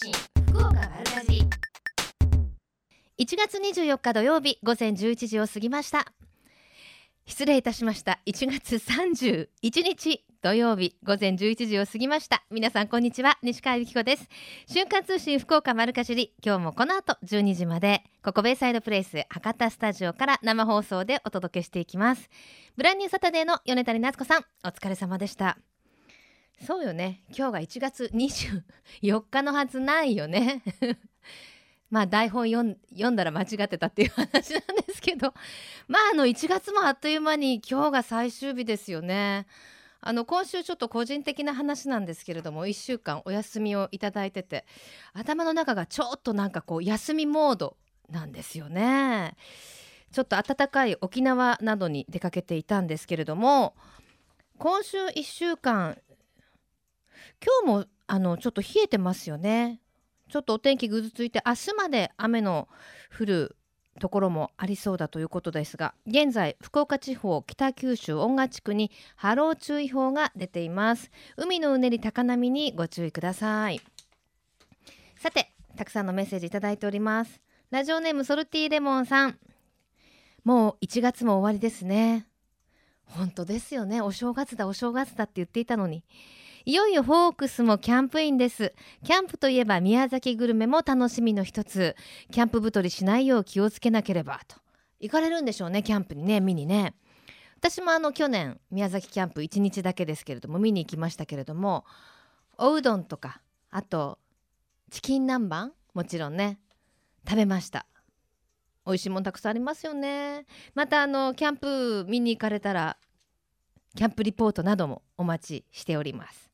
信福岡丸かじ1月24日土曜日午前11時を過ぎました。失礼いたしました。1月31日土曜日午前11時を過ぎました。皆さんこんにちは。西川由紀子です。瞬間通信福岡丸かじり。今日もこの後12時までここベイサイドプレイス博多スタジオから生放送でお届けしていきます。ブランニューサタデーの米谷夏子さんお疲れ様でした。そうよね今日が1月24日のはずないよね まあ台本読んだら間違ってたっていう話なんですけどまああの1月もあっという間に今日が最終日ですよね。あの今週ちょっと個人的な話なんですけれども1週間お休みをいただいてて頭の中がちょっとなんかこう休みモードなんですよね。ちょっと暖かい沖縄などに出かけていたんですけれども今週1週間今日もあのちょっと冷えてますよね。ちょっとお天気ぐずついて明日まで雨の降るところもありそうだということですが現在福岡地方北九州音賀地区に波浪注意報が出ています。海のうねり高波にご注意ください。さてたくさんのメッセージいただいております。ラジオネームソルティレモンさん。もう1月も終わりですね。本当ですよね。お正月だお正月だって言っていたのに。いよいよフォークスもキャンプインです。キャンプといえば宮崎グルメも楽しみの一つ。キャンプ太りしないよう気をつけなければと。行かれるんでしょうねキャンプにね見にね。私もあの去年宮崎キャンプ1日だけですけれども見に行きましたけれどもおうどんとかあとチキン南蛮もちろんね食べました。美味しいもんたくさんありますよね。またあのキャンプ見に行かれたらキャンプリポートなどもお待ちしております。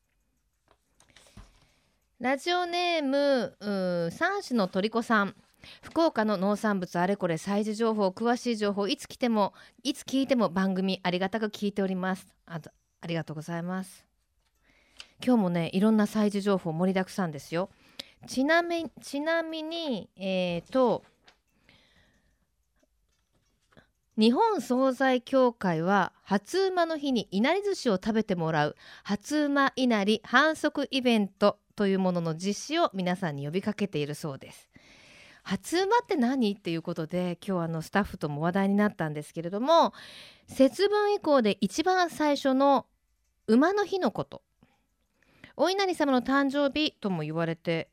ラジオネーム三種の鳥子さん。福岡の農産物あれこれ催事情報詳しい情報いつ来てもいつ聞いても番組ありがたく聞いております。あありがとうございます。今日もねいろんな催事情報盛りだくさんですよ。ちなみちなみにえーと日本惣菜協会は初馬の日にいなり寿司を食べてもらう初馬いなり反則イベントというものの実施を皆さんに呼びかけているそうです。初馬って何っていうことで今日あのスタッフとも話題になったんですけれども節分以降で一番最初の馬の日のこと。お稲荷様の誕生日とも言われて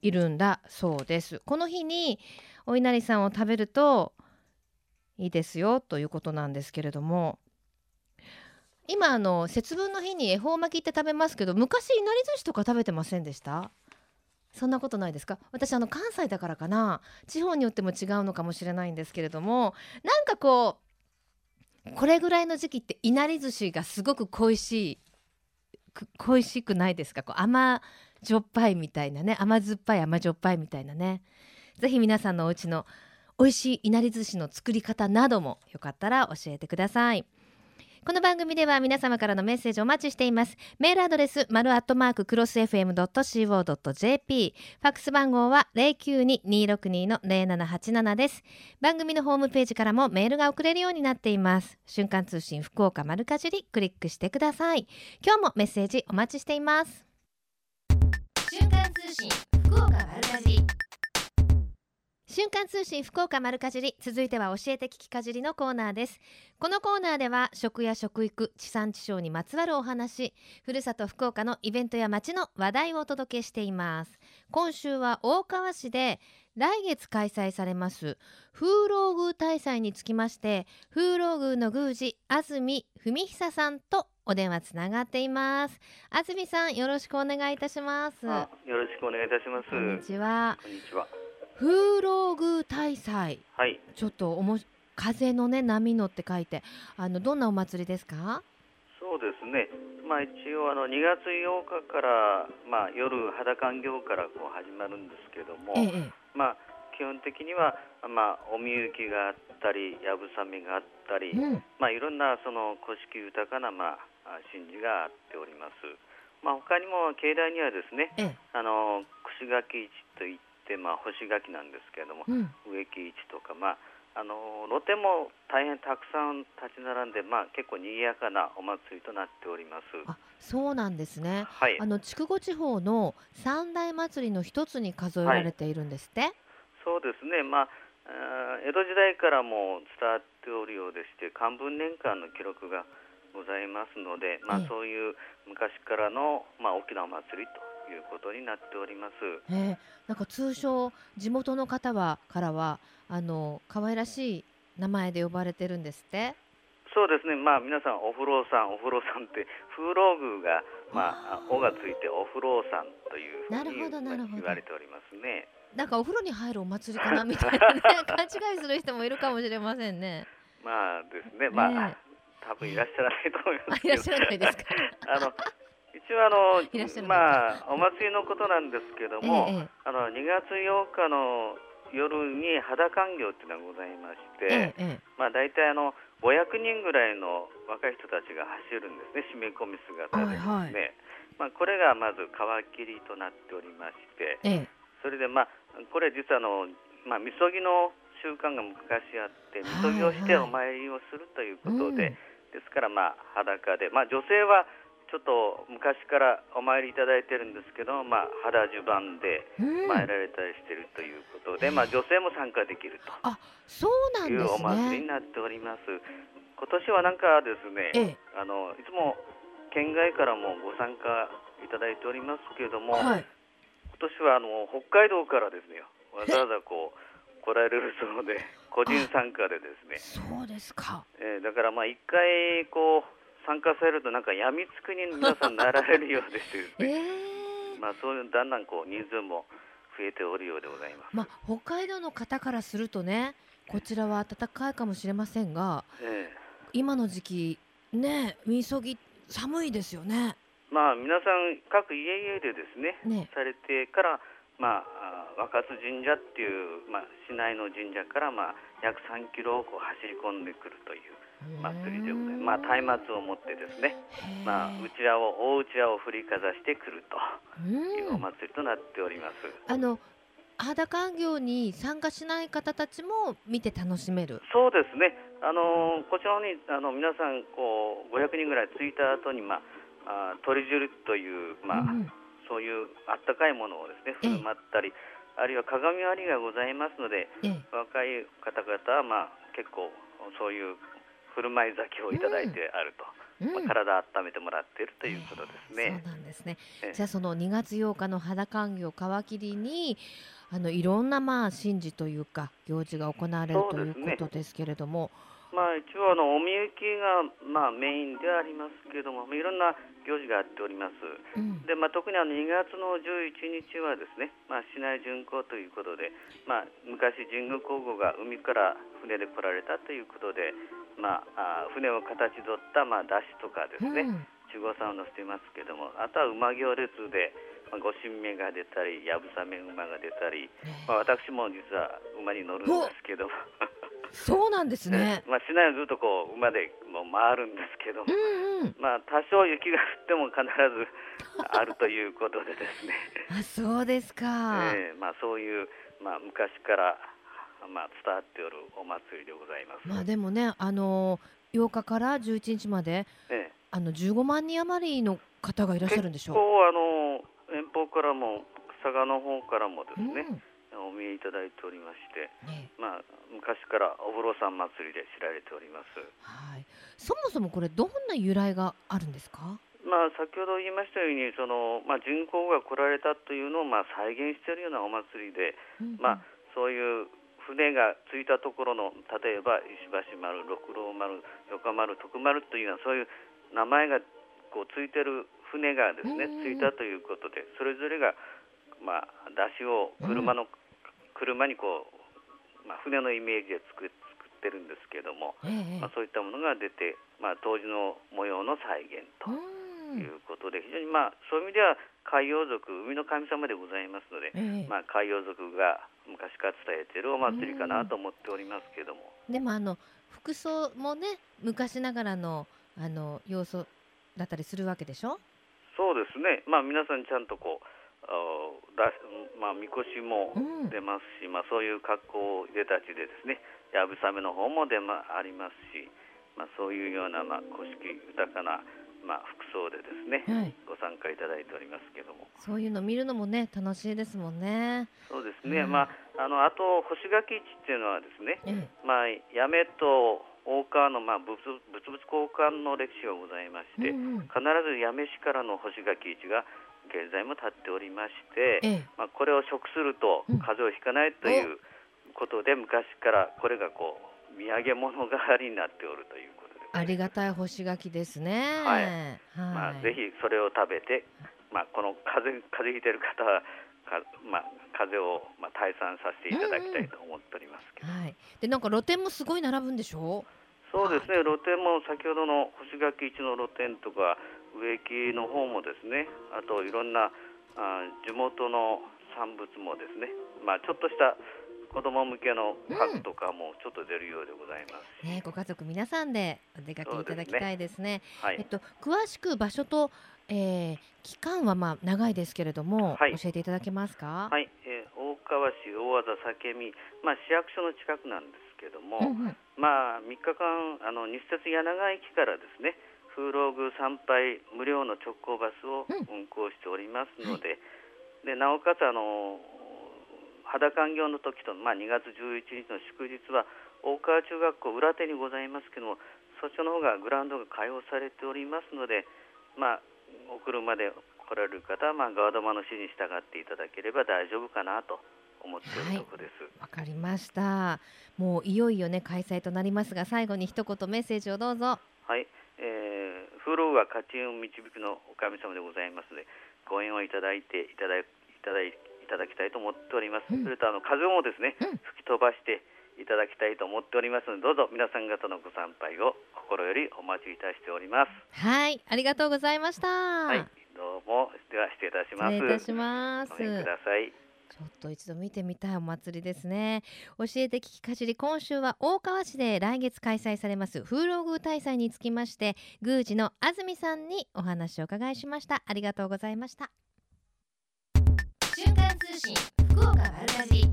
いるんだそうです。この日にお稲荷さんを食べるといいですよということなんですけれども今あの節分の日に恵方巻きって食べますけど昔いなり寿司とか食べてませんでした？そんなことないですか？私あの関西だからかな。地方によっても違うのかもしれないんですけれどもなんかこうこれぐらいの時期っていなり寿司がすごく恋しい恋しくないですか？こう甘じょっぱいみたいなね甘酸っぱい甘じょっぱいみたいなね。是非皆さんのお家の美味しいいなり寿司の作り方などもよかったら教えてください。この番組では皆様からのメッセージお待ちしています。メールアドレス丸アットマーククロス FM.co.jp ファックス番号は092262の0787です。番組のホームページからもメールが送れるようになっています。瞬間通信福岡丸かじりクリックしてください。今日もメッセージお待ちしています。瞬間通信福岡丸かじり。瞬間通信福岡丸かじり続いては教えて聞きかじりのコーナーです。このコーナーでは食や食育地産地消にまつわるお話ふるさと福岡のイベントや街の話題をお届けしています。今週は大川市で来月開催されます風浪宮大祭につきまして風浪宮の宮司安住文久さんとお電話つながっています。安住さんよろしくお願いいたします。よろしくお願いいたします。こんにちは。こんにちは風浪宮大祭、はい、ちょっとおも風のね波のって書いて。あのどんなお祭りですか？そうですね、まあ、一応あの2月8日から、まあ、夜肌感業からこう始まるんですけども、ええ、まあ、基本的には、まあ、おみゆきがあったりやぶさみがあったり、うん、まあ、いろんなその古式豊かな、まあ、神事があっております。まあ、他にも境内にはですね、ええ、あの串垣市といって、まあ、干し柿なんですけれども、うん、植木市とか、まあ、あの露店も大変たくさん立ち並んで、まあ、結構賑やかなお祭りとなっております。あそうなんですね、はい、あの筑後地方の三大祭りの一つに数えられてい。るんですって、はい、そうですね、まあ、江戸時代からも伝わっておるようでして漢文年間の記録がございますので、まあ、そういう昔からの、まあ、大きなお祭りということになっております。えー、なんか通称地元の方はからはあの可愛らしい名前で呼ばれてるんですって？そうですね、まあ、皆さん、お風呂さん、お風呂さんって、風呂宮が、まあ、おがついて、お風呂さんというふうに言われておりますね。なんかお風呂に入るお祭りかなみたいな、ね、勘違いする人もいるかもしれませんね。まあですね、まあ、ね、多分いらっしゃらないと思います。いらっしゃらないですか？あの一応あの、まあ、お祭りのことなんですけども、ええ、あの2月8日の夜に肌観業っていうのがございまして、え、まあ、大体あの500人ぐらいの若い人たちが走るんですね、締め込み姿でですね、はいはい、まあ、これがまず皮切りとなっておりまして、それで、まあ、これ実はあの、まあ、みそぎの習慣が昔あって、みそぎをしてお参りをするということで、はいはいうん、ですから、まあ、裸で、まあ、女性はちょっと昔からお参りいただいてるんですけど、まあ、肌襦袢で参られたりしてるということで、うん、まあ、女性も参加できるとあそうなんいうお祭りになっております。今年はなんかですね、あのいつも県外からもご参加いただいておりますけれども、はい、今年はあの北海道からですねわざわざこう来られるそうで個人参加でですね。そうですか、えー、だからまあ一回こう参加されるとなんかやみつくに皆さんなられるようでしてですね、えー、まあそういうだんだんこう人数も増えておるようでございます。まあ北海道の方からするとね、こちらは暖かいかもしれませんが、えー、今の時期ね、みそぎ寒いですよね。まあ皆さん各家々でですね、ねされてからまあ若津神社っていうまあ市内の神社からまあ約3キロをこう走り込んでくるという。祭りでございます。まあ松明を持ってですね、まあうちわを大うちわを振りかざしてくるというお祭りとなっております。あの裸業に参加しない方たちも見て楽しめる。そうですね。あのこちらにあの皆さんこう500人ぐらい着いた後にまああ鳥汁というまあ、うん、そういうあったかいものをですね振る舞ったり、あるいは鏡割りがございますので、若い方々はまあ結構そういう振る舞い酒をいただいてあると。うんまあ、体温めてもらっているということですね。そうなんですね。じゃあその2月8日の肌寒業皮切りにあのいろんなまあ神事というか行事が行われるということですけれども。まあ、一応あのおみゆきが、まあ、メインでありますけれどもいろんな行事があっております、うん、でまあ、特にあの2月の11日はですね、まあ、市内巡行ということで、まあ、昔神宮皇后が海から船で来られたということで、まあ、船を形取った、まあ、出汁とかですね、中国産を載せていますけれどもあとは馬行列で、まあ、ご神明が出たりやぶさめ馬が出たり、まあ、私も実は馬に乗るんですけどもそうなんですね。まあ市内をずっとこう馬でも回るんですけども、うんうん、まあ多少雪が降っても必ず あるということでですね。あ、そうですか。えー、まあそういうまあ昔からまあ伝わっておるお祭りでございます。まあでもね、あの8日から11日まで、ええ、あの15万人余りの方がいらっしゃるんでしょう。あの遠方からも佐賀の方からもですね。うんお見えいただいておりまして、ね、まあ、昔からお風呂さん祭りで知られております、はい、そもそもこれどんな由来があるんですか？まあ、先ほど言いましたようにその、まあ、人口が来られたというのを、まあ、再現しているようなお祭りで、うんうん、まあ、そういう船が着いたところの例えば石橋丸、六郎丸、横丸、徳丸というようなそういう名前がこうついてる船がですね、着いたということでそれぞれが、まあ、出汁を車の車にこう、まあ、船のイメージで作作ってるんですけども、ええ、まあ、そういったものが出て、まあ、当時の模様の再現ということで非常に、まあ、そういう意味では海洋族海の神様でございますので、え、まあ、海洋族が昔から伝えているお祭りかなと思っておりますけども。でもあの服装もね昔ながらのあの要素だったりするわけでしょ？そうですね、まあ、皆さんちゃんとこうだ、まあ、みこしも出ますし、うん、まあ、そういう格好出たちでですねやぶさめの方も出、まありますし、まあ、そういうような、まあ、古式豊かな、まあ、服装でですね、はい、ご参加いただいておりますけども。そういうの見るのもね楽しいですもんね。そうですね、うん、まあ、あのあと干し柿市っていうのはですね、まあ、八女と大川の、まあ、物々交換の歴史がございまして、うんうん、必ず八女市からの干し柿市が現在も立っておりまして、ええ、まあ、これを食すると風邪をひかないということで、昔からこれがこう土産物代わりになっておるということでありがたい干し柿ですね。はい。はい、まあ、ぜひそれを食べて、まあ、この風邪風邪ひいてる方はか、まあ、風邪を、まあ、退散させていただきたいと思っておりますけど、うんうん、はい、でなんか露店もすごい並ぶんでしょ？そうですね、露店も先ほどの干し柿市の露店とか植木の方もですねあといろんなあ地元の産物もですね、まあ、ちょっとした子供向けの家具とかもちょっと出るようでございます、うん、ね、ご家族皆さんでお出かけいただきたいですね。すねはい、えっと、詳しく場所と、えー、期間はまあ長いですけれども、はい、教えていただけますか？はい、えー、大川市大和田酒見、まあ市役所の近くなんですけども、うんうん、まあ3日間あの日鉄柳川駅からですね。風浪宮参拝無料の直行バスを運行しておりますのでうんはい、でなおかつあの肌環境の時と、まあ、2月11日の祝日は大川中学校裏手にございますけどもそちらの方がグラウンドが開放されておりますので、まあ、お車で来られる方は、まあ、ガードマンの指示に従っていただければ大丈夫かなと思っているところです。わ、はい、かりました。もういよいよね開催となりますが、最後に一言メッセージをどうぞ。はい、えー、風呂は勝ち運を導くのお神様でございますので、ご縁をいただいていただいただいただきたいと思っております。うん、それとあの風もですね、うん、吹き飛ばしていただきたいと思っておりますので、どうぞ皆さん方のご参拝を心よりお待ちいたしております。はい、ありがとうございました。はい、どうもでは失礼いたします。失礼いたします。ごめんください。ちょっと一度見てみたいお祭りですね。教えて聞きかじり今週は大川市で来月開催されます風浪宮大祭につきまして宮司の安住さんにお話を伺いしました。ありがとうございました。瞬間通信福岡丸かじ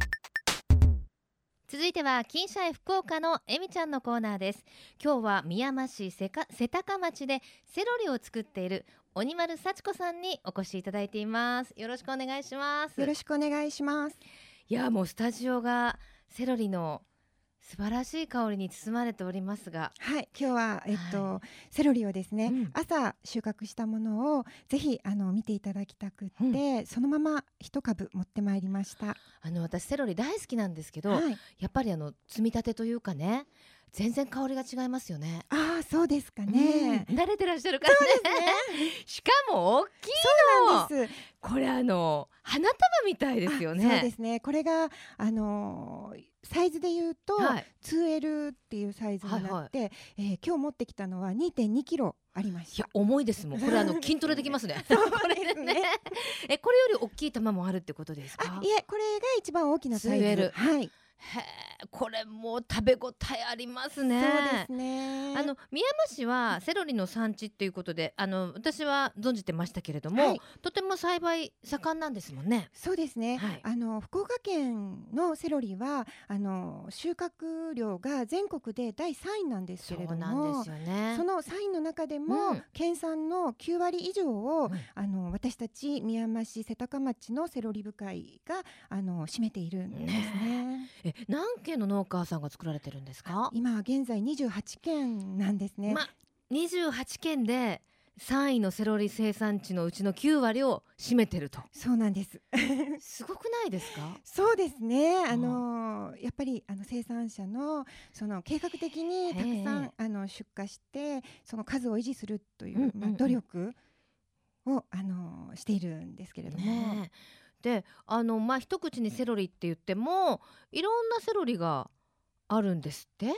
続いては金シャイ福岡のえみちゃんのコーナーです。今日は宮山市瀬高町でセロリを作っている鬼丸幸子さんにお越しいただいています。よろしくお願いします。よろしくお願いします。いやもうスタジオがセロリの素晴らしい香りに包まれておりますが。はい今日はえっと、はい、セロリをですね、うん、朝収穫したものをぜひあの見ていただきたくって、うん、そのまま一株持ってまいりました。あの私セロリ大好きなんですけど、はい、やっぱりあの積み立てというかね全然香りが違いますよね。ああ、そうですかね、うん、慣れてらっしゃるからね。ねしかも大きいの。そうなんです。これあの花束みたいですよね。そうですね。これがあのー、サイズで言うと、はい、2L っていうサイズになって、はいはい、えー、今日持ってきたのは2.2キロありました。いや重いですもん。これあの筋トレできますね。これね。えこれより大きい玉もあるってことですか？いえこれが一番大きなサイズ。はい。へこれも食べ応えありますね。そうですね。あの宮山市はセロリの産地っていうことで、あの私は存じてましたけれども、はい、とても栽培盛んなんですもんね。そうですね。はい、あの福岡県のセロリはあの収穫量が全国で第3位なんですけれども、そ、ね、の3位の中でも、うん、県産の9割以上を、うん、あの私たち宮山市瀬高町のセロリ部会があの占めているんですね。ね何軒の農家さんが作られてるんですか？今現在28軒なんですね、ま、28軒で3位のセロリ生産地のうちの9割を占めてると。そうなんです。すごくないですか？そうですね。あのやっぱりあの生産者のその計画的にたくさんあの出荷してその数を維持するという、まあ、努力をあのしているんですけれども、ねであのまあ一口にセロリって言ってもいろんなセロリがあるんですって？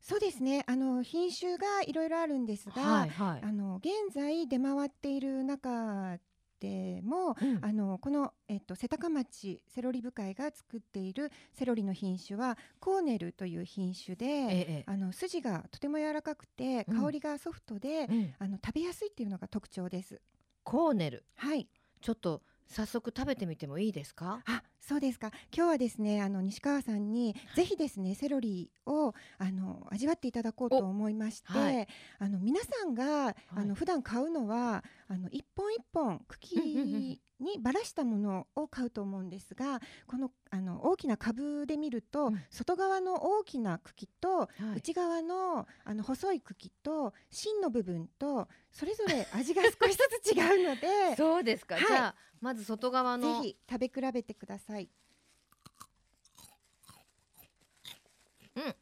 そうですね。あの品種がいろいろあるんですが、はいはい、あの現在出回っている中でも、うん、あのこの、えっと、瀬高町セロリ部会が作っているセロリの品種はコーネルという品種で、ええ、あの筋がとても柔らかくて、香りがソフトで、うん、あの食べやすいっていうのが特徴です。コーネル。はい。ちょっと早速食べてみてもいいですか？あそうですか。今日はですねあの西川さんにぜひですねセロリをあの味わっていただこうと思いまして、はい、あの皆さんが、はい、あの普段買うのはあの一本一本茎にばらしたものを買うと思うんですがこのあの大きな株で見ると、うん、外側の大きな茎と、はい、内側のあの細い茎と芯の部分とそれぞれ味が少しずつ違うので そうですか、はい、じゃあまず外側の。ぜひ食べ比べてください。うん。あ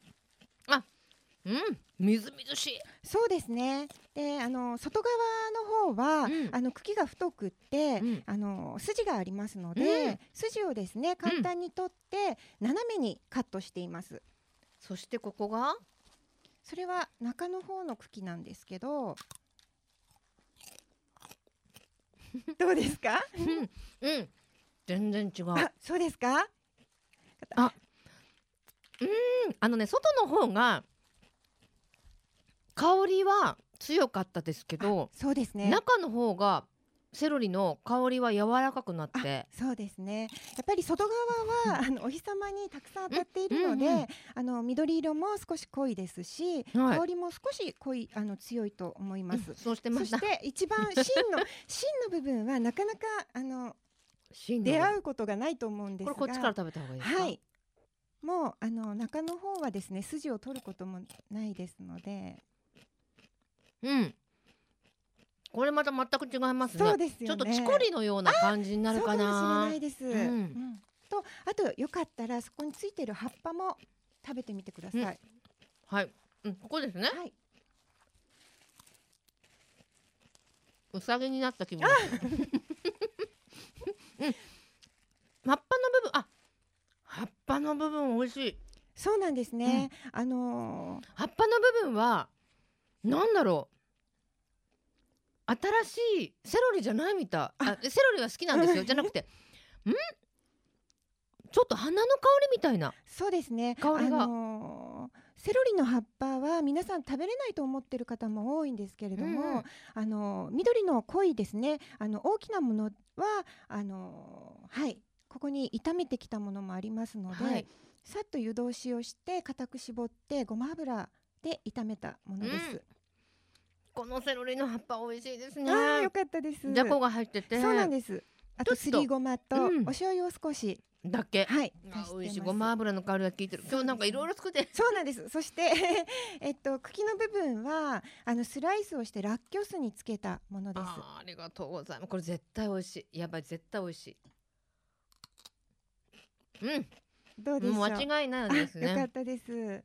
うん。みずみずしい。そうですね。であの外側の方は、うん、あの茎が太くって、うん、あの筋がありますので、うん、筋をですね簡単に取って、斜めにカットしています。そしてここが？それは中の方の茎なんですけど どうですか？うん、全然違う。あそうですか？あうん。あのね外の方が香りは強かったですけどそうですね。中の方がセロリの香りは柔らかくなって。そうですね。やっぱり外側は、あのお日様にたくさん当たっているので、うんうんうん、あの緑色も少し濃いですし、はい、香りも少し濃いあの強いと思います、うん、そうしてましそして一番芯の 芯の部分はなかなかあの出会うことがないと思うんですがこれこっちから食べた方がいいですか？はい。もうあの中の方はですね筋を取ることもないですのでうん。これまた全く違いますね。そうです、ね、ちょっとチコリのような感じになるかな。そうかもしれないです、うん、うん、とあとよかったらそこについてる葉っぱも食べてみてください、うん、はい、うん、ここですね。はい。うさぎになった気分うん、葉っぱの部分あ葉っぱの部分美味しい。そうなんですね、うん、あのー、葉っぱの部分はなんだろう。新しいセロリじゃないみたい。あセロリは好きなんですよ。じゃなくて。ん？ちょっと花の香りみたいな。そうですね。香りが、あのーセロリの葉っぱは皆さん食べれないと思ってる方も多いんですけれども、うん、あの緑の濃いですね。あの大きなものはあのはい。ここに炒めてきたものもありますので、はい、さっと湯通しをして固く絞ってごま油で炒めたものです。うんこのセロリの葉っぱ美味しいですね。あよかったです。じゃこが入ってて。そうなんです。あとすりごまとお醤油を少し。だけ？はい。美味しいごま油の香りが効いてる。今日なんかいろいろ作って。そうなんです。そして えっと茎の部分はあのスライスをしてラッキョ酢につけたものです。ありがとうございます。これ絶対美味しい。やばい絶対美味しい。うん。どうですか。間違いないですね。よかったです。うん。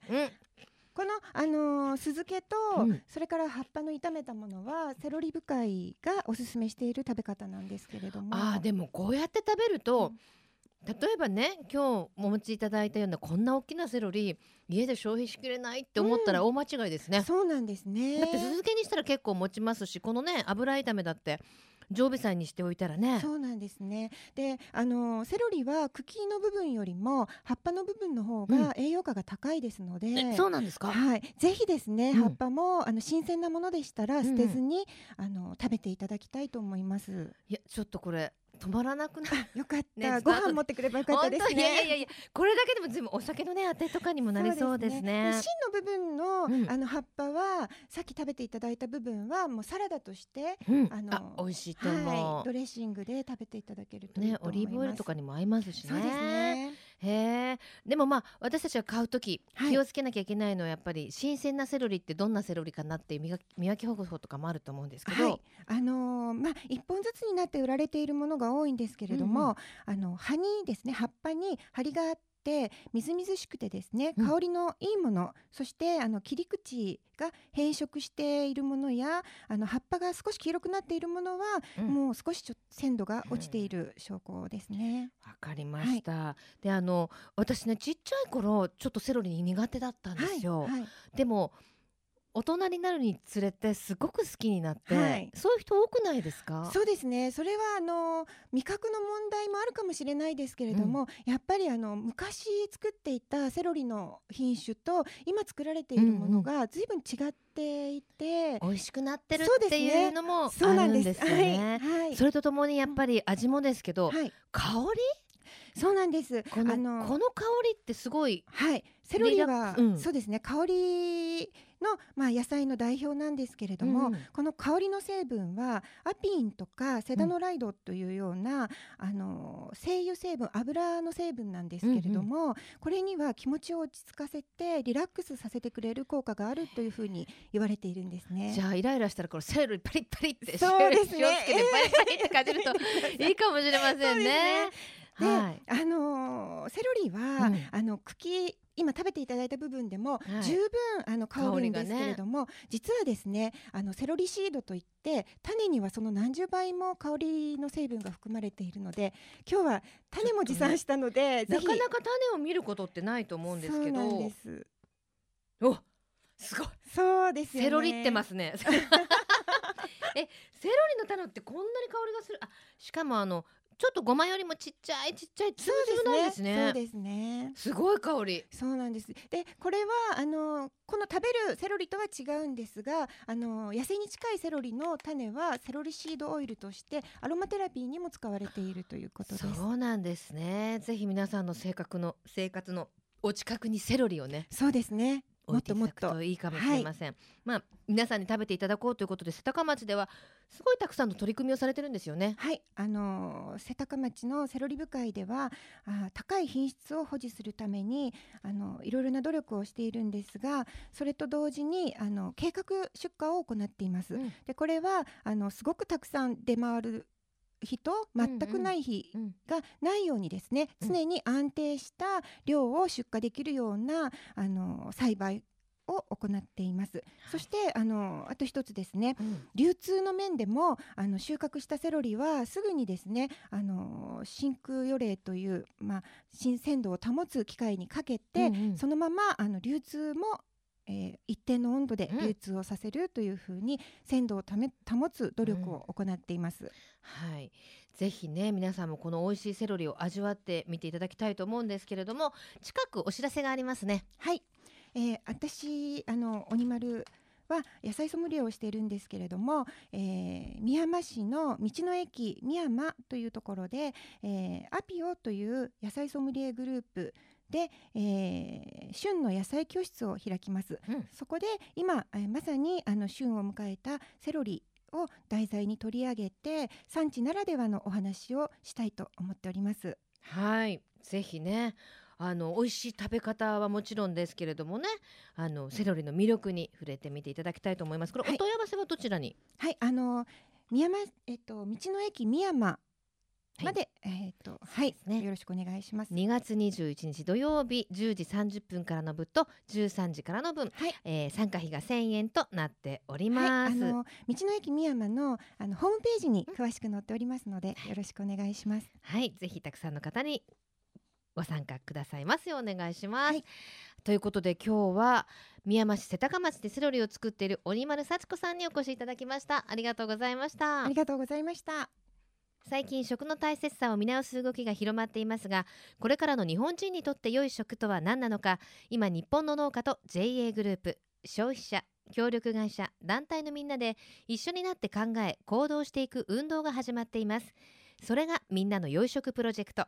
この、あのー、酢漬けと、うん、それから葉っぱの炒めたものはセロリ深いがおすすめしている食べ方なんですけれども。あでもこうやって食べると、うん、例えばね今日お持ちいただいたようなこんな大きなセロリ家で消費しきれないって思ったら大間違いですね、うん、そうなんですね。だって酢漬けにしたら結構持ちますしこのね油炒めだって常備菜にしておいたらね。そうなんですね。であのセロリは茎の部分よりも葉っぱの部分の方が栄養価が高いですので、うん、そうなんですか？はい。ぜひですね、うん、葉っぱもあの新鮮なものでしたら捨てずに、うん、あの食べていただきたいと思います。いやちょっとこれ止まらなくな よかった、ね、ご飯持ってくればよかったですね。いやいやいやこれだけでも全部お酒のねあてとかにもなりそうですね、ね、芯の部分の、うん、あの葉っぱはさっき食べていただいた部分はもうサラダとして、うん、あの美味しいと思う、はい、ドレッシングで食べていただけるとねオリーブオイルとかにも合いますしね。そうですねへえ。でもまあ私たちが買う時気をつけなきゃいけないのはやっぱり新鮮なセロリってどんなセロリかなっていう見分け方法とかもあると思うんですけど、はい、あのー、まあ一本ずつになって売られているものが多いんですけれども、うんうん、あの葉にですね葉っぱに張りがあってってみずみずしくてですね香りのいいもの、うん、そしてあの切り口が変色しているものやあの葉っぱが少し黄色くなっているものは、うん、もう少しちょ鮮度が落ちている証拠ですね。わ、かりました。はい、であの私ねちっちゃい頃ちょっとセロリ苦手だったんですよ。はいはい、でも大人になるにつれてすごく好きになって、はい、そういう人多くないですか？そうですね。それはあの味覚の問題もあるかもしれないですけれども、うん、やっぱりあの昔作っていたセロリの品種と今作られているものが随分違っていて、うんうん、美味しくなってるっていうのもあるんですよね。はい、それとともにやっぱり味もですけど、はい、香り？そうなんです。このあのこの香りってすごい。はい。セロリは、うん、そうですね。香りの、まあ、野菜の代表なんですけれども、うん、この香りの成分はアピンとかセダノライドというような、うん、あの精油成分油の成分なんですけれども、うんうん、これには気持ちを落ち着かせてリラックスさせてくれる効果があるというふうに言われているんですね。じゃあイライラしたらこのセロリパリッパリってそうですね。気をつけてパリパリって感じるといいかもしれませんね。で、はい、あのー、セロリは、うん、あの茎今食べていただいた部分でも十分、あの香るんですけれども、ね、実はですねあのセロリシードといって種にはその何十倍も香りの成分が含まれているので今日は種も持参したので、ね、なかなか種を見ることってないと思うんですけど。す。おすごい。そうです、ね、セロリってますね。えセロリの種ってこんなに香りがする。あしかもあのちょっとごまよりもちっちゃいちっちゃいつぶつぶなんですね。そうですね。すごい香り。そうなんです。で、これはあのこの食べるセロリとは違うんですが、あの野生に近いセロリの種はセロリシードオイルとしてアロマテラピーにも使われているということです。そうなんですね。ぜひ皆さんの性格の生活のお近くにセロリをね。そうですね。置いていただくといいかもしれません、はい、まあ皆さんに食べていただこうということで瀬高町ではすごいたくさんの取り組みをされてるんですよね。はい。あの瀬高町のセロリ部会ではあ高い品質を保持するためにあのいろいろな努力をしているんですがそれと同時にあの計画出荷を行っています、うん、でこれはあのすごくたくさん出回る日と全くない日がないようにですね、うん。うん、常に安定した量を出荷できるようなあの栽培を行っています。そしてあのあと一つですね、うん、流通の面でもあの収穫したセロリはすぐにですねあの真空予冷というまあ新鮮度を保つ機械にかけて、うんうん、そのままあの流通もえー、一定の温度で流通をさせるというふうに鮮度をため保つ努力を行っています、うん、はい。ぜひね皆さんもこの美味しいセロリを味わってみていただきたいと思うんですけれども近くお知らせがありますね。はい、えー、私あの鬼丸は野菜ソムリエをしているんですけれども、えー、宮山市の道の駅宮山というところで、えー、アピオという野菜ソムリエグループで、えー、旬の野菜教室を開きます、うん、そこで今、えー、まさにあの旬を迎えたセロリを題材に取り上げて産地ならではのお話をしたいと思っております。はい。ぜひね。あの美味しい食べ方はもちろんですけれどもね。あのセロリの魅力に触れてみていただきたいと思います。これ、お問い合わせはどちらに？はい。あの宮山えっと道の駅宮山まで、はい、えっ、ー、と、はい、ね、よろしくお願いします。2月21日土曜日10時30分からの分と13時からの分、はい、えー、参加費が1000円となっております。はい、あの道の駅宮山のあのホームページに詳しく載っておりますので、よろしくお願いします。はい、ぜひたくさんの方にご参加くださいますようお願いします。はい、ということで今日は宮山市瀬高町でセロリを作っている鬼丸幸子さんにお越しいただきました。ありがとうございました。ありがとうございました最近食の大切さを見直す動きが広まっていますがこれからの日本人にとって良い食とは何なのか今日本の農家と JA グループ消費者協力会社団体のみんなで一緒になって考え行動していく運動が始まっています。それがみんなの良い食プロジェクト。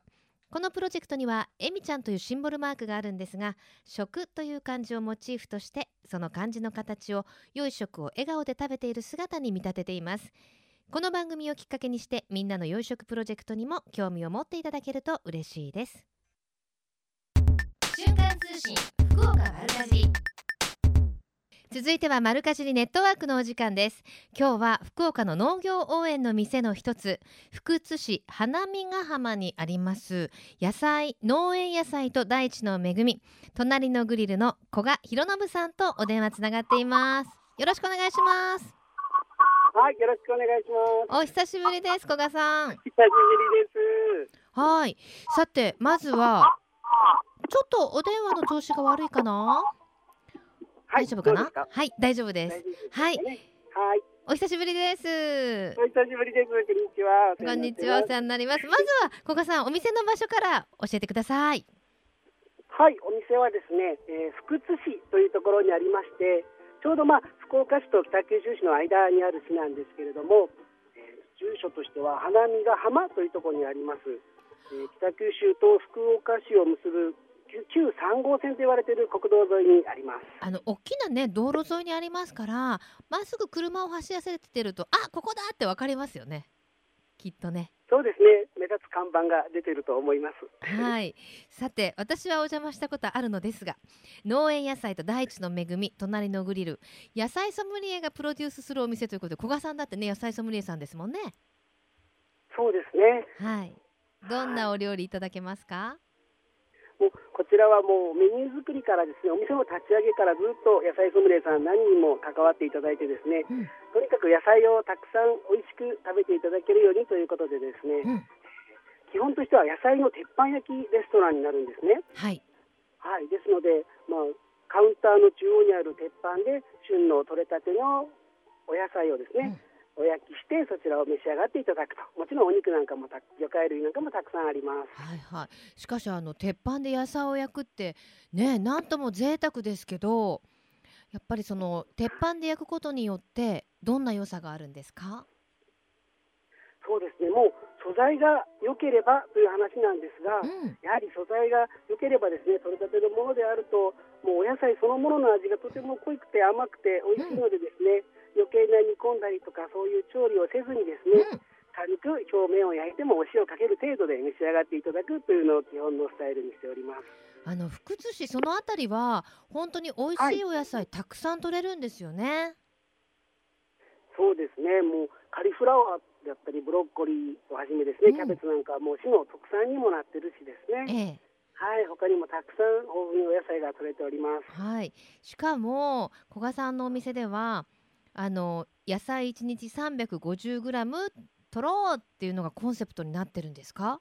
このプロジェクトにはえみちゃんというシンボルマークがあるんですが食という漢字をモチーフとしてその漢字の形を良い食を笑顔で食べている姿に見立てています。この番組をきっかけにしてみんなの養殖プロジェクトにも興味を持っていただけると嬉しいです。瞬間通信福岡丸かじ続いては丸かじりネットワークのお時間です。今日は福岡の農業応援の店の一つ福津市花見ヶ浜にあります野菜農園野菜と大地の恵み隣のグリルの古賀博信さんとお電話つながっています。よろしくお願いしますはい、よろしくお願いします。お久しぶりです、古賀さん。久しぶりです。はい、さて、まずは。ちょっとお電話の調子が悪いかな？大丈夫かな？はい大丈夫です、ね、はい。はい。お久しぶりです。お久しぶりです。こんにちは。こんにちはお世話になります。まずは古賀さんお店の場所から教えてください。はいお店はですね、えー、福津市というところにありましてちょうどまあ福岡市と北九州市の間にある市なんですけれども、えー、住所としては花見が浜というところにあります、えー、北九州と福岡市を結ぶ旧3号線と言われている国道沿いにあります。あの大きなね道路沿いにありますからまっすぐ車を走らせてるとあここだってわかりますよね。きっとね。そうですね。目立つ看板が出てると思います。はい。さて私はお邪魔したことあるのですが農園野菜と大地の恵み隣のグリル。野菜ソムリエがプロデュースするお店ということで古賀さんだってね野菜ソムリエさんですもんね。そうですね。はい。どんなお料理いただけますか、もうこちらはもうメニュー作りからですねお店の立ち上げからずっと野菜ソムリエさん何人も関わっていただいてですね、うん、とにかく野菜をたくさん美味しく食べていただけるようにということでですね、うん、基本としては野菜の鉄板焼きレストランになるんですね。はい、はい、ですので、まあ、カウンターの中央にある鉄板で旬の取れたてのお野菜をですね、うん。お焼きしてそちらを召し上がっていただくと。もちろんお肉なんかも魚介類なんかもたくさんあります。はいはい。しかしあの鉄板で野菜を焼くってねなんとも贅沢ですけどやっぱりその鉄板で焼くことによってどんな良さがあるんですか？そうですね。もう素材が良ければという話なんですが、うん、やはり素材が良ければですね取れたてのものであるともうお野菜そのものの味がとても濃くて甘くて美味しいのでですね、うん。余計な煮込んだりとかそういう調理をせずにですね、うん、軽く表面を焼いてもお塩をかける程度で召し上がっていただくというのを基本のスタイルにしております。あの福津市そのあたりは本当に美味しいお野菜、はい、たくさん取れるんですよね。そうですね。もうカリフラワーだったりブロッコリーをはじめですね、うん、キャベツなんかはもう市の特産にもなってるしですね。ええはい、他にもたくさん豊富にお野菜が取れております。はい、しかも古賀さんのお店ではあの野菜1日 350g 取ろうっていうのがコンセプトになってるんですか？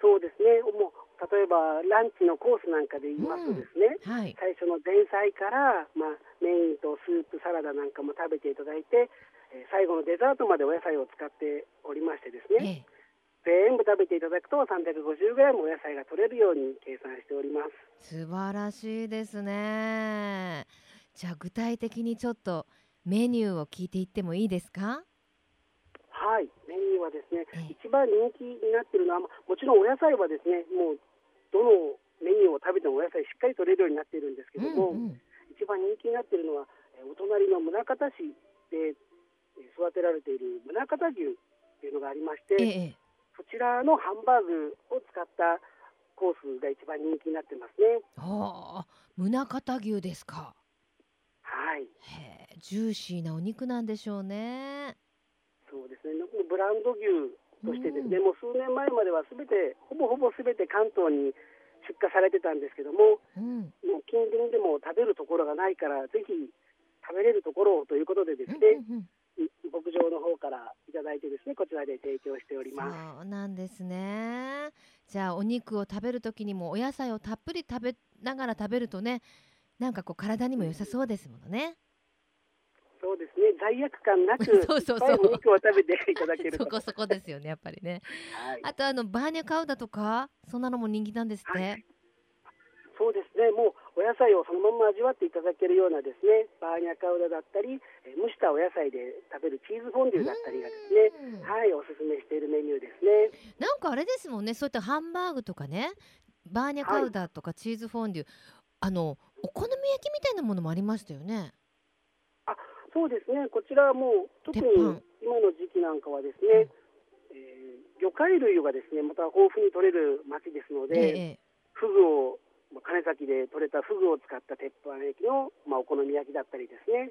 そうですねもう例えばランチのコースなんかで言いますとですね、うん。はい、最初の前菜から、まあ、メインとスープサラダなんかも食べていただいて、えー、最後のデザートまでお野菜を使っておりましてですね、ええ、全部食べていただくと 350g お野菜が取れるように計算しております。素晴らしいですね。じゃあ具体的にちょっとメニューを聞いていってもいいですか？はいメニューはですね一番人気になっているのはもちろんお野菜はですねもうどのメニューを食べてもお野菜しっかり取れるようになっているんですけども、うんうん、一番人気になっているのはお隣の宗像市で育てられている宗像牛というのがありまして、ええ、そちらのハンバーグを使ったコースが一番人気になってますね。はあ、宗像牛ですか。はい。ジューシーなお肉なんでしょうね。そうですね。ブランド牛としてですね、うん、もう数年前まではすべてほぼほぼすべて関東に出荷されてたんですけども、うん、もう近隣でも食べるところがないからぜひ食べれるところをということでですね。うんうんうん牧場の方からいただいてですねこちらで提供しておりますそうなんですねじゃあお肉を食べる時にもお野菜をたっぷり食べながら食べるとねなんかこう体にも良さそうですものね。そうですね。罪悪感なく そうそうそう。お肉を食べていただける そこそこですよねやっぱりね、はい、あとあのバーニャカウダとかそんなのも人気なんですって、はい、そうですね。もうお野菜をそのまま味わっていただけるようなですねバーニャカウダだったり蒸したお野菜で食べるチーズフォンデュだったりがですねはいおすすめしているメニューですね。なんかあれですもんね。そういったハンバーグとかねバーニャカウダとかチーズフォンデュ、はい、あのお好み焼きみたいなものもありましたよね。あそうですね。こちらはもう特に今の時期なんかはですね、うん、えー、魚介類がですねまた豊富に取れる町ですので、ええ、フグを金崎で取れたフグを使った鉄板焼きの、まあ、お好み焼きだったりですね。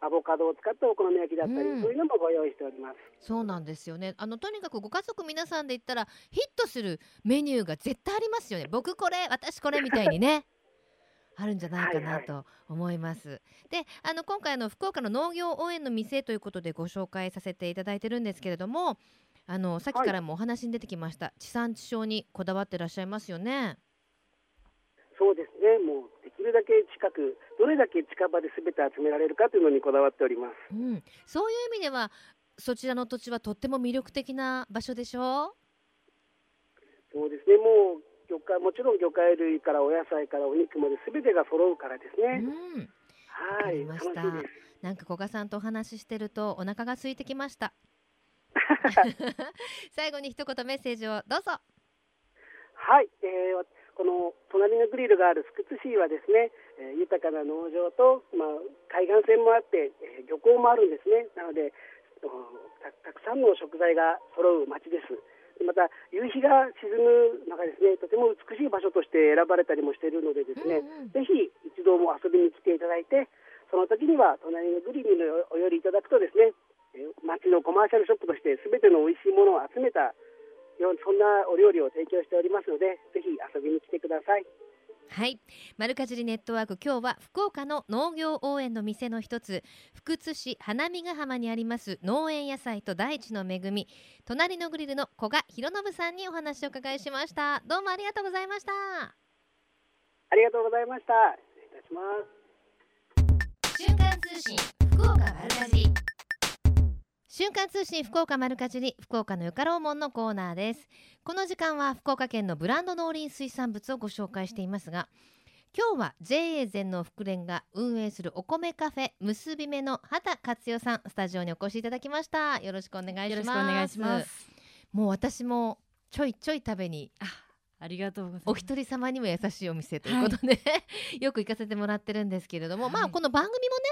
アボカドを使ったお好み焼きだったり、うん、そういうのもご用意しております。そうなんですよね。あのとにかくご家族皆さんで言ったらヒットするメニューが絶対ありますよね。僕これ私これみたいにねあるんじゃないかなと思います。はいはい、であの今回の福岡の農業応援の店ということでご紹介させていただいてるんですけれどもあのさっきからもお話に出てきました、はい、地産地消にこだわってらっしゃいますよね。そそうですね。もうできるだけ近くどれだけ近場で全て集められるかというのにこだわっております、うん、そういう意味ではそちらの土地はとっても魅力的な場所でしょう？そうですね。もう魚介もちろん魚介類からお野菜からお肉まで全てが揃うからですね、うん、はい楽しいです。なんか古賀さんとお話ししてるとお腹が空いてきました。最後に一言メッセージをどうぞ。はい、えー、この隣のグリルがある福津市はですね、えー、豊かな農場と、まあ、海岸線もあって、えー、漁港もあるんですね。なのでたくさんの食材が揃う町ですまた夕日が沈む中ですねとても美しい場所として選ばれたりもしているのでですね、うんうん、ぜひ一度も遊びに来ていただいてその時には隣のグリルにお寄りいただくとですね町のコマーシャルショップとして全ての美味しいものを集めたそんなお料理を提供しておりますのでぜひ遊びに来てください。はい。丸かじりネットワーク今日は福岡の農業応援の店の一つ福津市花見ヶ浜にあります農園野菜と大地の恵み隣のグリルの古賀博信さんにお話を伺いしました。どうもありがとうございました。ありがとうございました。失礼いたします。瞬間通信福岡丸かじり瞬間通信福岡丸かじり福岡のよかろうもんのコーナーです。この時間は福岡県のブランド農林水産物をご紹介していますが今日は JA 全農福連が運営するお米カフェ結び目の畑克代さんスタジオにお越しいただきました。よろしくお願いします。もう私もちょいちょい食べにありがとうございます。お一人様にも優しいお店ということで、はい、よく行かせてもらってるんですけれども、はい、まあこの番組もね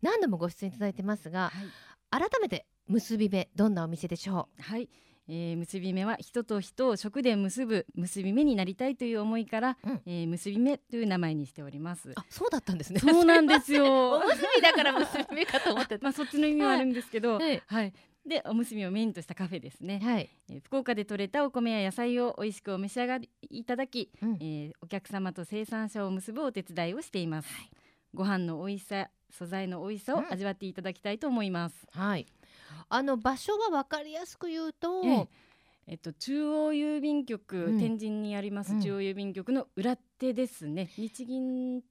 何度もご出演いただいてますが、はい、改めて結び目どんなお店でしょう？はい。えー、結び目は人と人を食で結ぶ結び目になりたいという思いから、うん、えー、結び目という名前にしております。あそうだったんですね。そうなんですよ。おむすびだから結び目かと思ってまあそっちの意味はあるんですけど、はい、はい、でおむすびをメインとしたカフェですね、はい、えー、福岡で採れたお米や野菜を美味しくお召し上がりいただき、うん、えー、お客様と生産者を結ぶお手伝いをしています、はい、ご飯の美味しさ素材の美味しさを味わっていただきたいと思います、うん、はい。あの場所は分かりやすく言うと、ええ。っと、中央郵便局、うん、天神にあります中央郵便局の裏手ですね、日銀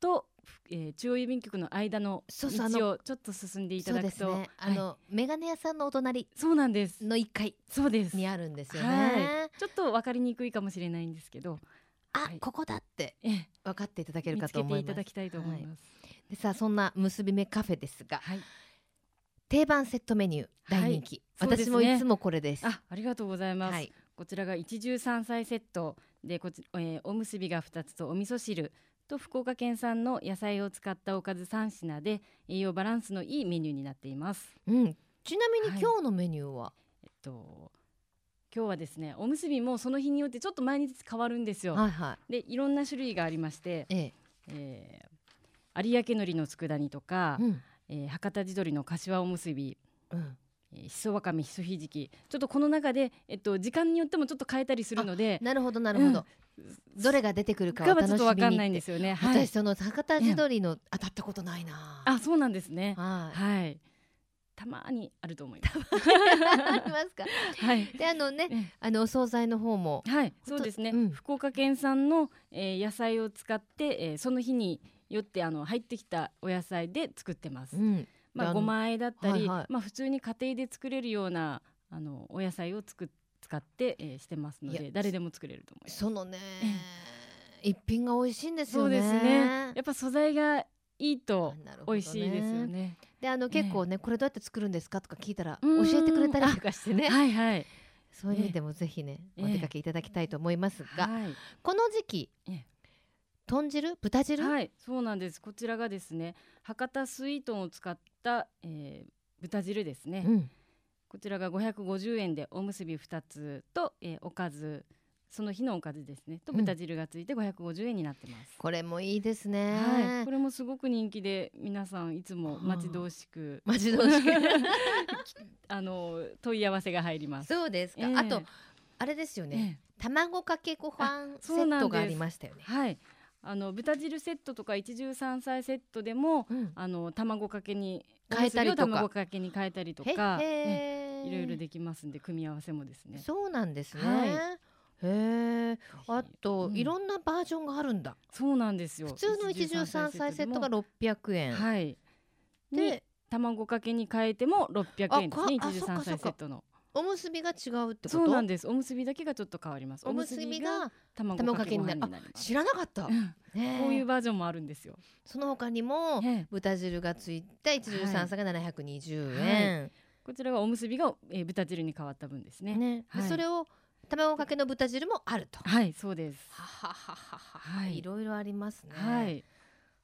とえー、中央郵便局の間の道をちょっと進んでいただくと、ね、あの、はい、メガネ屋さんのお隣。そうなんです。の一階そうです。にあるんですよね、はい、ちょっと分かりにくいかもしれないんですけどあ、はい、ここだって分かっていただけるかと思います。いただきたいと思います、でさあそんな結び目カフェですが、定番セットメニュー大人気、私もいつもこれです。あありがとうございます、こちらが一汁三菜セットでこち、えー、おむすびが2つとお味噌汁と福岡県産の野菜を使ったおかず3品で栄養バランスのいいメニューになっています、うん、ちなみに今日のメニューは、はい、えっと今日はですねおむすびもその日によってちょっと毎日変わるんですよ、はいはい、でいろんな種類がありまして、ええ。えー、有明海苔の佃煮とか、うん、えー、博多地鶏の柏おむすび、うん。しそわかめしそひじき。ちょっとこの中で、えっと、時間によってもちょっと変えたりするのでなるほどなるほど、どれが出てくるかは楽しみに。わかんないんですよね。はい、私その博多地鶏の当たったことないな。あ、そうなんですね。はい。はい。たまにあると思います。ありますか？はい。で、あのね、あのお惣菜の方も。はい。そうですね。うん、福岡県産の、えー、野菜を使って、えー、その日によってあの入ってきたお野菜で作ってます。うん、まあごまあえだったり、はいはい、まあ普通に家庭で作れるようなあのお野菜を作って使って、えー、してますので誰でも作れると思いますそのね、一品が美味しいんですよねそうですねやっぱ素材がいいと美味しいですよねであの結構ねこれどうやって作るんですかとか聞いたら教えてくれたりとかしてね。はいはい。そういう意味でもぜひね、お出かけいただきたいと思いますが、この時期、豚汁？豚汁？はいそうなんです。こちらがですね博多スイートンを使った、えー、豚汁ですね、うん、こちらが550円でおむすび2つと、えー、おかずその日のおかずですね。と豚汁がついて550円になってます、うん、これもいいですね、はい、これもすごく人気で皆さんいつも 待ち遠しく、待ち遠しく。あの問い合わせが入ります。そうですか、えー、あとあれですよね、えー、卵かけご飯セットがありましたよね。はい。あの豚汁セットとか一汁三菜セットでも、うん、あの卵かけに変えたりとか。卵かけに変えたりとか、ね、いろいろできますんで組み合わせもですね。そうなんですね、はい、へえ。あと、うん、いろんなバージョンがあるんだ。そうなんですよ。普通の一汁三菜セットが六百円。はい。で、卵かけに変えても六百円ですね。一汁三菜セットの。おむすびが違うってそうなんです。おむすびだけがちょっと変わります。おむすびが卵かけになる知らなかった、こういうバージョンもあるんですよ。その他にも豚汁がついた一汁三菜が720円、はい、こちらがおむすびが、えー、豚汁に変わった分ですね。ね、はい、それを卵かけの豚汁もあると。はいそうです。ははははは。い、いろいろありますね。はい。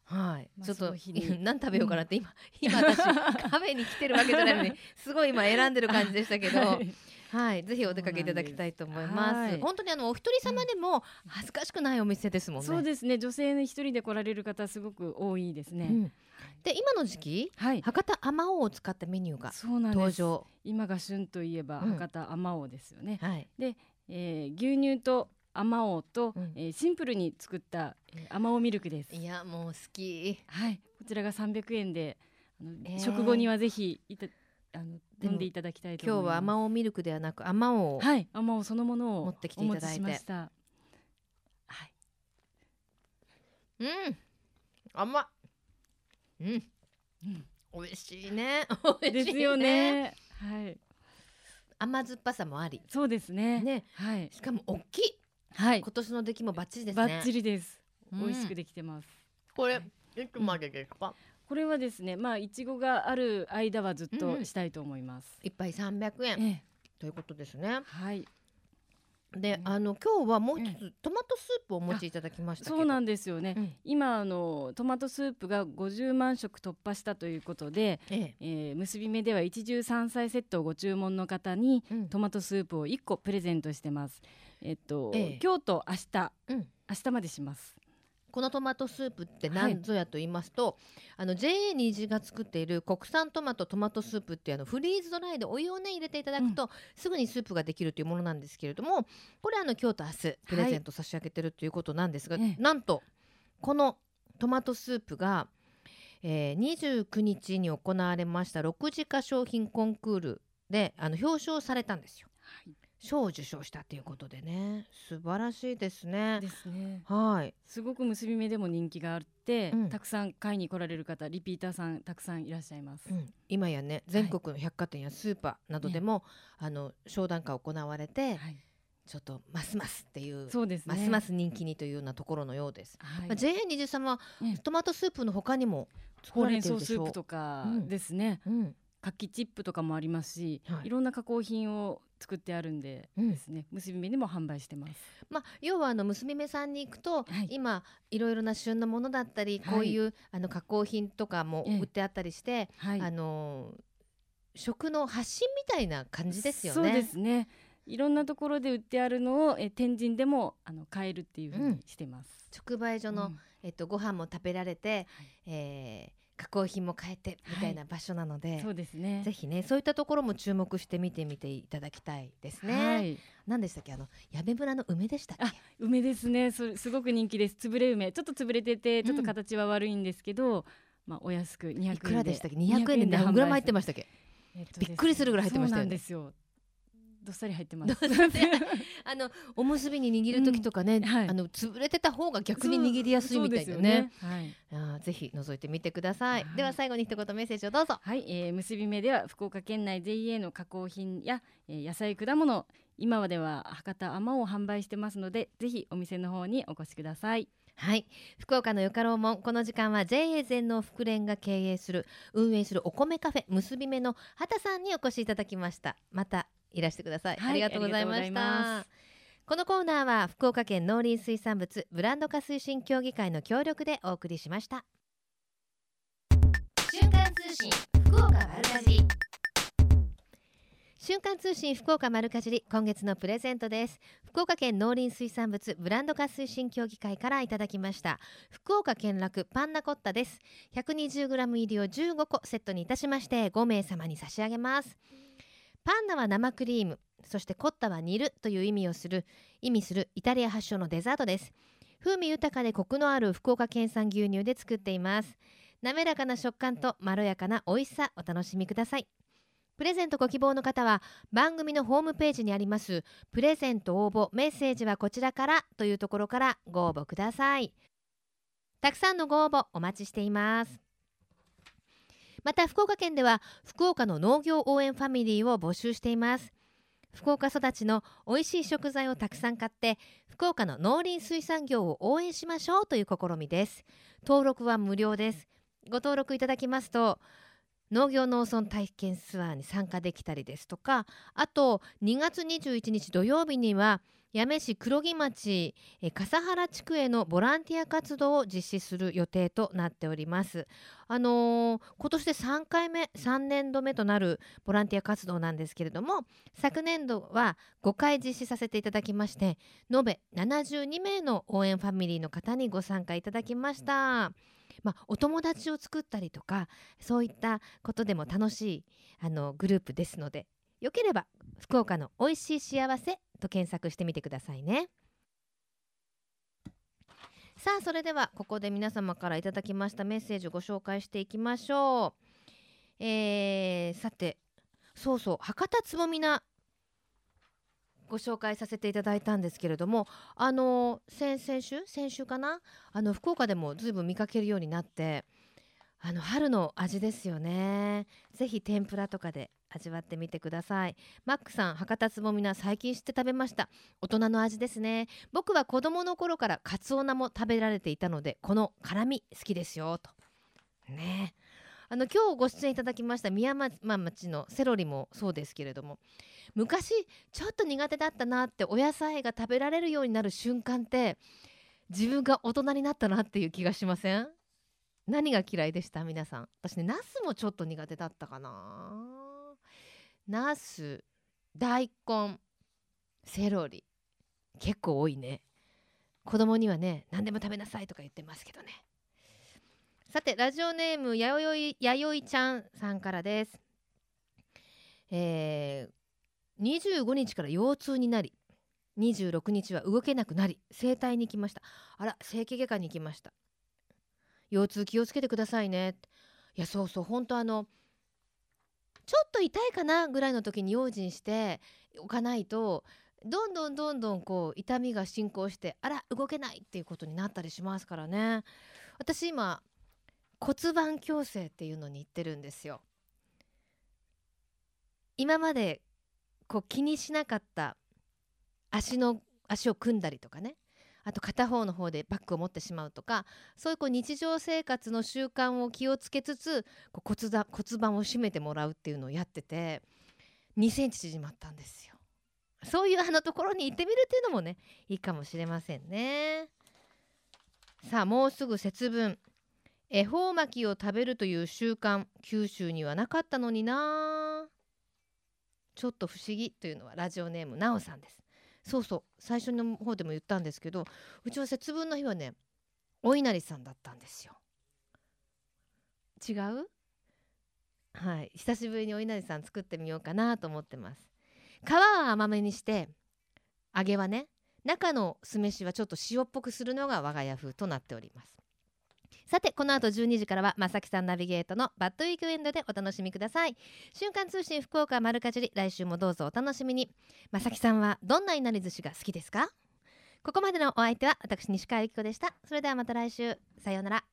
はい、ちょっと 何食べようかなって今、今私カフェに来てるわけじゃないのに すごい今選んでる感じでしたけど、はい、はい、ぜひお出かけいただきたいと思います。本当にあのお一人様でも恥ずかしくないお店ですもんね。そうですね。女性の一人で来られる方すごく多いですね。うん、で今の時期、はい、博多あまおうを使ったメニューが登場。今が旬といえば博多あまおうですよね。うん、はい、で、えー、牛乳とあまおうと、うん、えー、シンプルに作ったあまおうミルクです。いやもう好き。はい、こちらが300円で、あの、えー、食後にはぜひいたあの飲んでいただきたいと今日はあまおうミルクではなくあまおうはいあまおうそのものを持ってきていただいて。はい。うん甘うん、うん、美味しいね。美味しいねですよね。はい。甘酸っぱさもあり。そうですね。ね、はい。しかも大きい。はい。今年の出来もバッチリですね。バッチリです。美味しくできてます。これ、いつまでですか？これはですね、まあいちごがある間はずっとしたいと思います。一、うん、杯三百円、ええ、ということですね。はい。で、あの今日はもう一つ、トマトスープをお持ちいただきましたそうなんですよね。うん、今あのトマトスープが50万食突破したということで、ええ。えー、結び目では一汁三菜セットをご注文の方に、うん、トマトスープを1個プレゼントしてます。えっと、ええ、今日と明日、うん、明日までします。このトマトスープって何ぞやと言いますと、はい、あの JA 虹が作っている国産トマトトマトスープっていうあのフリーズドライでお湯をね入れていただくと、うん、すぐにスープができるというものなんですけれどもこれあの今日と明日プレゼント差し上げてるということなんですが、はい、なんとこのトマトスープが、えー、29日に行われました6次化商品コンクールであの表彰されたんですよ。はい賞を受賞したということでね。素晴らしいですね。ですね。はい。すごく結び目でも人気があって、うん、たくさん買いに来られる方リピーターさんたくさんいらっしゃいます。うん、今やね全国の百貨店やスーパーなどでも、はい、あの商談会行われて、はい、ちょっとますますっていうそうです、ね、ますます人気にというようなところのようです。はい。まあ、JA23 は、トマトスープの他にもほうれん草スープとかですね。うん、うん。柿チップとかもありますし、はい、いろんな加工品を作ってあるんでですね、うん、結び目でも販売してます。まあ要はあの結び目さんに行くと、はい、今いろいろな旬のものだったり、こういう、あの加工品とかも売ってあったりして、はい、あの食の発信みたいな感じですよね。そうですね。いろんなところで売ってあるのをえ天神でもあの買えるっていうふうにしてます。うん、直売所の、うん、えっとご飯も食べられて、はい、えー加工品も変えてみたいな場所なので、はい、そうですね。ぜひねそういったところも注目して見てみていただきたいですね。はい、何でしたっけ？あの矢部村の梅でしたっけ？梅ですね。それすごく人気です。潰れ梅。ちょっと潰れててちょっと形は悪いんですけど、うん、まあお安く200円で。いくらでしたっけ？200円で何グラム入ってましたっけ、えっと、びっくりするぐらい入ってましたよ、ね、そうなんですよどっさり入ってます。あのおむすびに握る時とかね、うんはい、あの潰れてた方が逆に握りやすいみたいなね。ねはい、あぜひ覗いてみてください。はい、では最後に一言メッセージをどうぞ。はい、えー、結び目では福岡県内 JA の加工品や、えー、野菜果物今までは博多あまを販売してますのでぜひお店の方にお越しください。はい福岡のよかろうもこの時間は JA 全農福連が経営する運営するお米カフェ結び目の畑さんにお越しいただきましたまたいらしてください、はい、ありがとうございました。このコーナーは福岡県農林水産物ブランド化推進協議会の協力でお送りしました。瞬間通信福岡丸かじり。瞬間通信福岡丸かじり今月のプレゼントです。福岡県農林水産物ブランド化推進協議会からいただきました。福岡県楽パンナコッタです。120g 入りを15個セットにいたしまして5名様に差し上げますパンダは生クリームそしてコッタは煮るという意味をする意味するイタリア発祥のデザートです。風味豊かでコクのある福岡県産牛乳で作っています。滑らかな食感とまろやかな美味しさお楽しみください。プレゼントご希望の方は番組のホームページにありますプレゼント応募メッセージはこちらからというところからご応募ください。たくさんのご応募お待ちしています。また福岡県では福岡の農業応援ファミリーを募集しています。福岡育ちの美味しい食材をたくさん買って福岡の農林水産業を応援しましょうという試みです。登録は無料です。ご登録いただきますと農業農村体験ツアーに参加できたりですとかあと2月21日土曜日には八女市黒木町笠原地区へのボランティア活動を実施する予定となっております。あのー、今年で3回目3年度目となるボランティア活動なんですけれども昨年度は5回実施させていただきまして延べ72名の応援ファミリーの方にご参加いただきました。まあ、お友達を作ったりとかそういったことでも楽しいあのグループですのでよければ福岡の美味しい幸せと検索してみてくださいね。さあそれではここで皆様からいただきましたメッセージをご紹介していきましょう。えー、さてそうそう博多つぼみなご紹介させていただいたんですけれどもあの先々週？先週かな？あの福岡でもずいぶん見かけるようになってあの春の味ですよね。ぜひ天ぷらとかで味わってみてください。マックさん博多つぼみな最近知って食べました。大人の味ですね。僕は子供の頃からカツオナも食べられていたのでこの辛み好きですよと。ね。あの今日ご出演いただきました宮間町のセロリもそうですけれども昔ちょっと苦手だったなってお野菜が食べられるようになる瞬間って自分が大人になったなっていう気がしません？何が嫌いでした？皆さん。私ねナスもちょっと苦手だったかな。ナス大根セロリ。結構多いね。子供にはね何でも食べなさいとか言ってますけどね。さてラジオネームやよいやよいちゃんさんからです。えー、25日から腰痛になり26日は動けなくなり整体に行きました。あら整形外科に行きました。腰痛気をつけてくださいね。いやそうそう本当あのちょっと痛いかなぐらいの時に用心しておかないとどんどんどんどんこう痛みが進行してあら動けないっていうことになったりしますからね。私今骨盤矯正っていうのに行ってるんですよ。今までこう気にしなかった足の足を組んだりとかね。あと片方の方でバッグを持ってしまうとかそういうこう日常生活の習慣を気をつけつつこう骨だ骨盤を締めてもらうっていうのをやってて2センチ縮まったんですよ。そういうあのところに行ってみるっていうのもねいいかもしれませんね。さあもうすぐ節分恵方巻きを食べるという習慣九州にはなかったのになちょっと不思議というのはラジオネームなおさんですそうそう最初の方でも言ったんですけどうちは節分の日はねお稲荷さんだったんですよ。違う？はい久しぶりにお稲荷さん作ってみようかなと思ってます。皮は甘めにして揚げはね中の酢飯はちょっと塩っぽくするのが我が家風となっておりますさてこの後12時からはまさきさんナビゲートのバッドウィークエンドでお楽しみください。瞬間通信福岡丸かじり来週もどうぞお楽しみに。まさきさんはどんないなり寿司が好きですか？ここまでのお相手は私西川由紀子でした。それではまた来週。さようなら。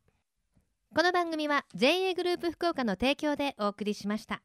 この番組は JA グループ福岡の提供でお送りしました。